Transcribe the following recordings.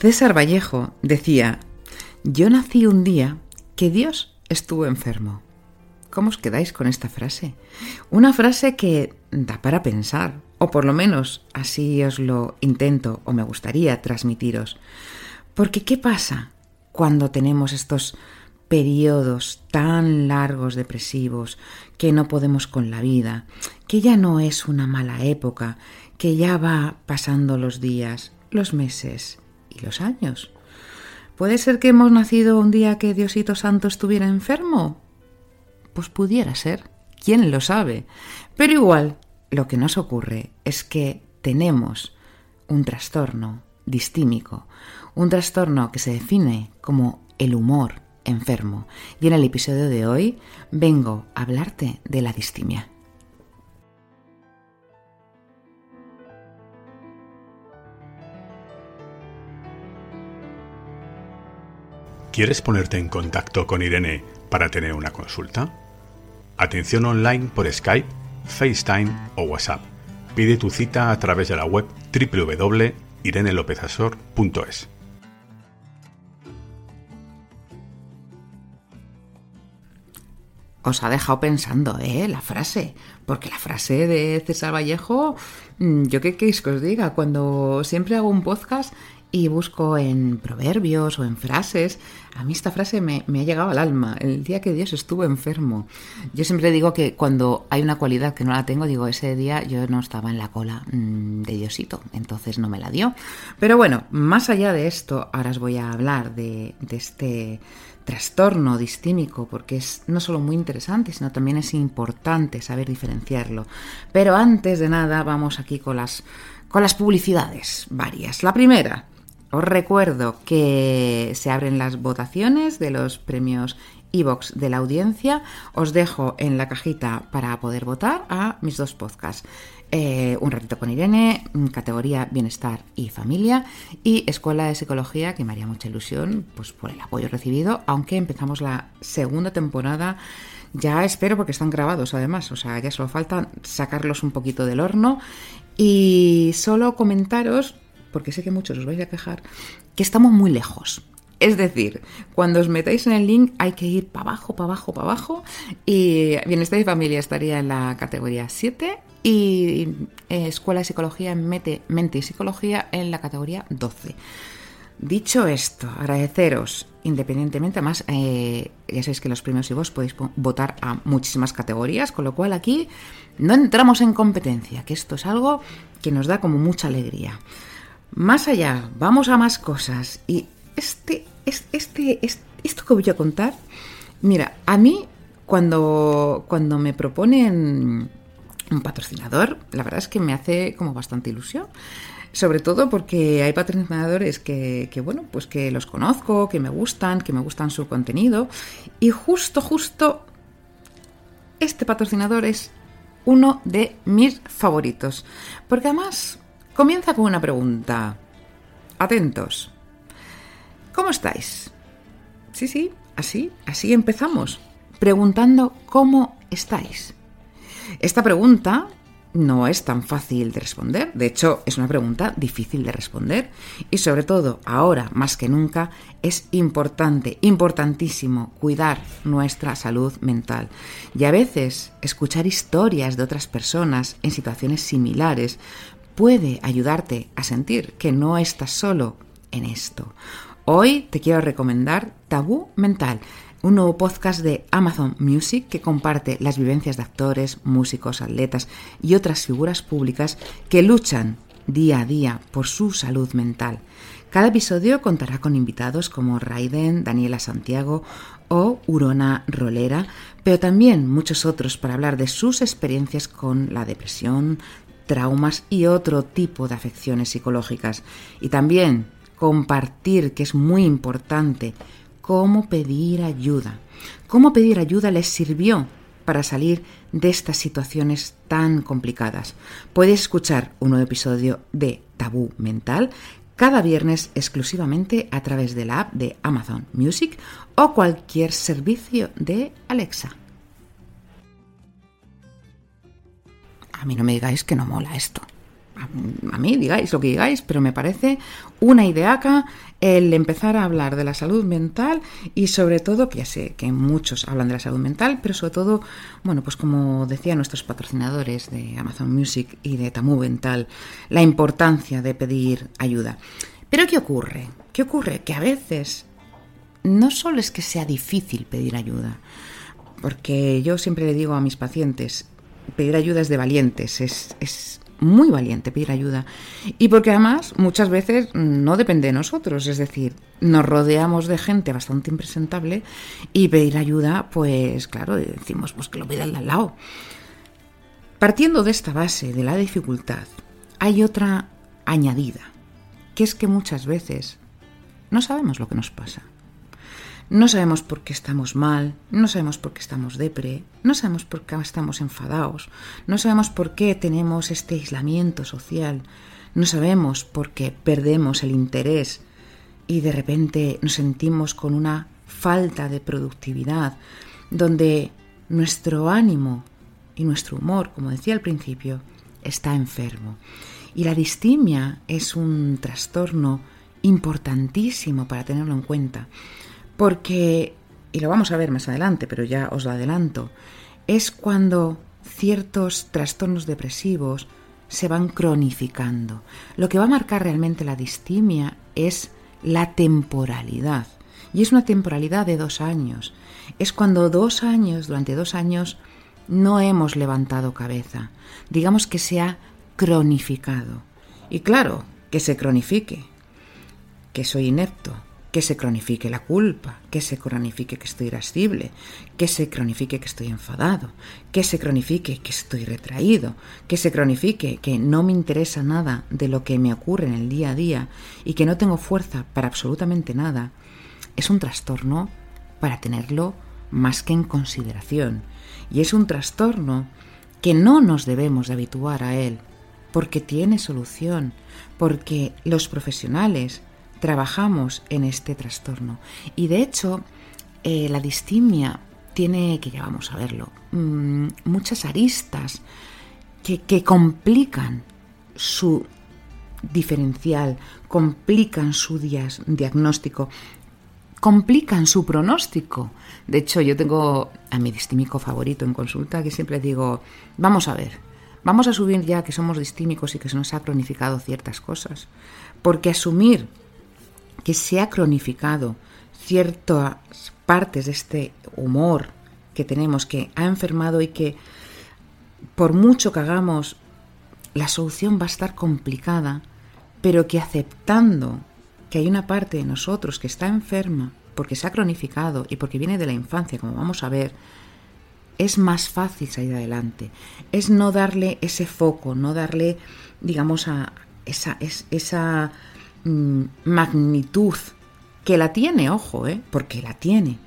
César Vallejo decía, yo nací un día que Dios estuvo enfermo. ¿Cómo os quedáis con esta frase? Una frase que da para pensar, o por lo menos así os lo intento o me gustaría transmitiros. Porque ¿qué pasa cuando tenemos estos periodos tan largos depresivos que no podemos con la vida, que ya no es una mala época, que ya va pasando los días, los meses y los años? ¿Puede ser que hemos nacido un día que Diosito Santo estuviera enfermo? Pues pudiera ser, quién lo sabe. Pero igual, lo que nos ocurre es que tenemos un trastorno distímico, un trastorno que se define como el humor enfermo. Y en el episodio de hoy vengo a hablarte de la distimia. ¿Quieres ponerte en contacto con Irene para tener una consulta? Atención online por Skype, FaceTime o WhatsApp. Pide tu cita a través de la web www.irenelopezasor.es. Os ha dejado pensando, ¿eh? La frase. Porque la frase de César Vallejo, mm, yo qué queréis que os diga, cuando siempre hago un podcast y busco en proverbios o en frases, a mí esta frase me, ha llegado al alma, el día que Dios estuvo enfermo. Yo siempre digo que cuando hay una cualidad que no la tengo, digo, ese día yo no estaba en la cola mmm, de Diosito, entonces no me la dio. Pero bueno, más allá de esto, ahora os voy a hablar de, de este trastorno distímico, porque es no solo muy interesante, sino también es importante saber diferenciarlo. Pero antes de nada, vamos aquí con las, con las publicidades varias. La primera, os recuerdo que se abren las votaciones de los premios Evox de la audiencia. Os dejo en la cajita para poder votar a mis dos podcasts. Eh, un ratito con Irene, categoría Bienestar y Familia, y Escuela de Psicología, que me haría mucha ilusión pues, por el apoyo recibido, aunque empezamos la segunda temporada. Ya espero porque están grabados además, o sea, ya solo falta sacarlos un poquito del horno. Y solo comentaros porque sé que muchos os vais a quejar, que estamos muy lejos. Es decir, cuando os metáis en el link hay que ir para abajo, para abajo, para abajo. Y Bienestar y Familia estaría en la categoría 7 y eh, Escuela de Psicología, Mete, Mente y Psicología en la categoría 12. Dicho esto, agradeceros independientemente, además eh, ya sabéis que los premios y vos podéis votar a muchísimas categorías, con lo cual aquí no entramos en competencia, que esto es algo que nos da como mucha alegría. Más allá, vamos a más cosas. Y este, este, este, esto que voy a contar, mira, a mí cuando, cuando me proponen un patrocinador, la verdad es que me hace como bastante ilusión. Sobre todo porque hay patrocinadores que, que, bueno, pues que los conozco, que me gustan, que me gustan su contenido. Y justo, justo, este patrocinador es uno de mis favoritos. Porque además Comienza con una pregunta. Atentos. ¿Cómo estáis? Sí, sí, así, así empezamos. Preguntando cómo estáis. Esta pregunta no es tan fácil de responder. De hecho, es una pregunta difícil de responder. Y sobre todo, ahora más que nunca, es importante, importantísimo, cuidar nuestra salud mental. Y a veces, escuchar historias de otras personas en situaciones similares puede ayudarte a sentir que no estás solo en esto. Hoy te quiero recomendar Tabú Mental, un nuevo podcast de Amazon Music que comparte las vivencias de actores, músicos, atletas y otras figuras públicas que luchan día a día por su salud mental. Cada episodio contará con invitados como Raiden, Daniela Santiago o Urona Rolera, pero también muchos otros para hablar de sus experiencias con la depresión, traumas y otro tipo de afecciones psicológicas. Y también compartir, que es muy importante, cómo pedir ayuda. Cómo pedir ayuda les sirvió para salir de estas situaciones tan complicadas. Puedes escuchar un nuevo episodio de Tabú Mental cada viernes exclusivamente a través de la app de Amazon Music o cualquier servicio de Alexa. A mí no me digáis que no mola esto a mí digáis lo que digáis, pero me parece una ideaca el empezar a hablar de la salud mental y sobre todo, que ya sé que muchos hablan de la salud mental, pero sobre todo, bueno, pues como decían nuestros patrocinadores de Amazon Music y de Tamu Mental, la importancia de pedir ayuda. Pero ¿qué ocurre? ¿Qué ocurre? Que a veces no solo es que sea difícil pedir ayuda, porque yo siempre le digo a mis pacientes, pedir ayuda es de valientes, es, es muy valiente pedir ayuda. Y porque además muchas veces no depende de nosotros, es decir, nos rodeamos de gente bastante impresentable y pedir ayuda, pues claro, decimos pues que lo pida al lado. Partiendo de esta base, de la dificultad, hay otra añadida, que es que muchas veces no sabemos lo que nos pasa. No sabemos por qué estamos mal, no sabemos por qué estamos depre, no sabemos por qué estamos enfadados, no sabemos por qué tenemos este aislamiento social, no sabemos por qué perdemos el interés y de repente nos sentimos con una falta de productividad, donde nuestro ánimo y nuestro humor, como decía al principio, está enfermo. Y la distimia es un trastorno importantísimo para tenerlo en cuenta porque, y lo vamos a ver más adelante, pero ya os lo adelanto, es cuando ciertos trastornos depresivos se van cronificando. Lo que va a marcar realmente la distimia es la temporalidad. Y es una temporalidad de dos años. Es cuando dos años, durante dos años, no hemos levantado cabeza. Digamos que se ha cronificado. Y claro, que se cronifique, que soy inepto, que se cronifique la culpa, que se cronifique que estoy irascible, que se cronifique que estoy enfadado, que se cronifique que estoy retraído, que se cronifique que no me interesa nada de lo que me ocurre en el día a día y que no tengo fuerza para absolutamente nada, es un trastorno para tenerlo más que en consideración. Y es un trastorno que no nos debemos de habituar a él, porque tiene solución, porque los profesionales trabajamos en este trastorno. Y de hecho, eh, la distimia tiene, que ya vamos a verlo, mm, muchas aristas que, que complican su diferencial, complican su diagnóstico, complican su pronóstico. De hecho, yo tengo a mi distímico favorito en consulta que siempre digo, vamos a ver, vamos a subir ya que somos distímicos y que se nos ha cronificado ciertas cosas, porque asumir se ha cronificado ciertas partes de este humor que tenemos, que ha enfermado y que por mucho que hagamos, la solución va a estar complicada, pero que aceptando que hay una parte de nosotros que está enferma porque se ha cronificado y porque viene de la infancia, como vamos a ver, es más fácil salir adelante. Es no darle ese foco, no darle, digamos, a esa, esa Mm, magnitud, que la tiene, ojo, ¿eh? porque la tiene,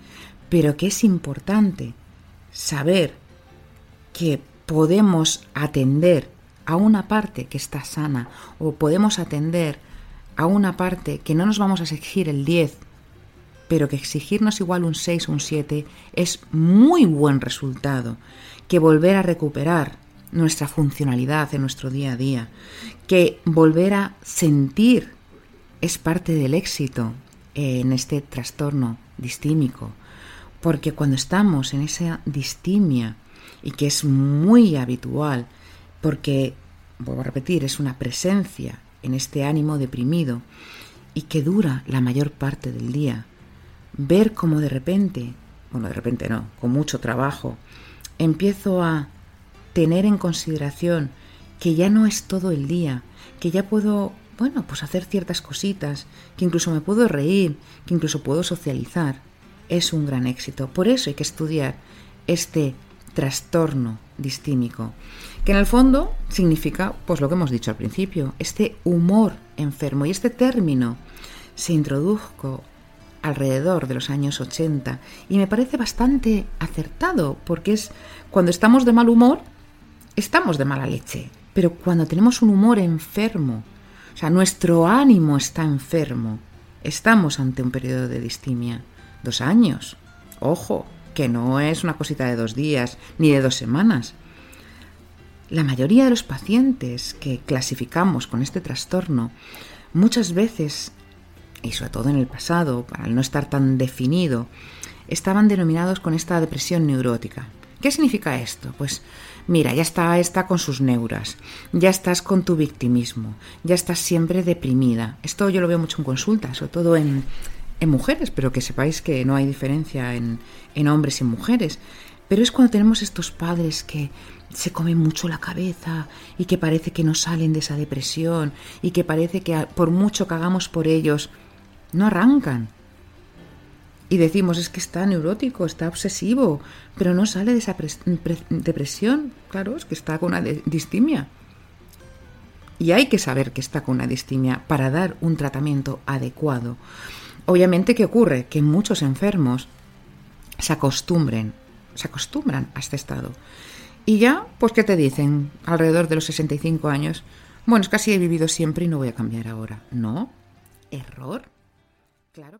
pero que es importante saber que podemos atender a una parte que está sana o podemos atender a una parte que no nos vamos a exigir el 10, pero que exigirnos igual un 6 o un 7 es muy buen resultado, que volver a recuperar nuestra funcionalidad en nuestro día a día, que volver a sentir es parte del éxito en este trastorno distímico, porque cuando estamos en esa distimia, y que es muy habitual, porque, vuelvo a repetir, es una presencia en este ánimo deprimido y que dura la mayor parte del día, ver cómo de repente, bueno, de repente no, con mucho trabajo, empiezo a tener en consideración que ya no es todo el día, que ya puedo bueno, pues hacer ciertas cositas, que incluso me puedo reír, que incluso puedo socializar, es un gran éxito. Por eso hay que estudiar este trastorno distímico, que en el fondo significa, pues lo que hemos dicho al principio, este humor enfermo. Y este término se introdujo alrededor de los años 80 y me parece bastante acertado, porque es cuando estamos de mal humor, estamos de mala leche, pero cuando tenemos un humor enfermo, o sea, nuestro ánimo está enfermo, estamos ante un periodo de distimia. Dos años. Ojo, que no es una cosita de dos días ni de dos semanas. La mayoría de los pacientes que clasificamos con este trastorno muchas veces, y sobre todo en el pasado, para no estar tan definido, estaban denominados con esta depresión neurótica. ¿Qué significa esto? Pues mira, ya está, está con sus neuras, ya estás con tu victimismo, ya estás siempre deprimida. Esto yo lo veo mucho en consulta, sobre todo en, en mujeres, pero que sepáis que no hay diferencia en, en hombres y mujeres. Pero es cuando tenemos estos padres que se comen mucho la cabeza y que parece que no salen de esa depresión y que parece que por mucho que hagamos por ellos, no arrancan. Y decimos, es que está neurótico, está obsesivo, pero no sale de esa depresión. Claro, es que está con una distimia. Y hay que saber que está con una distimia para dar un tratamiento adecuado. Obviamente, ¿qué ocurre? Que muchos enfermos se acostumbren, se acostumbran a este estado. Y ya, pues, ¿qué te dicen? Alrededor de los 65 años. Bueno, es que he vivido siempre y no voy a cambiar ahora. ¿No? ¿Error? Claro.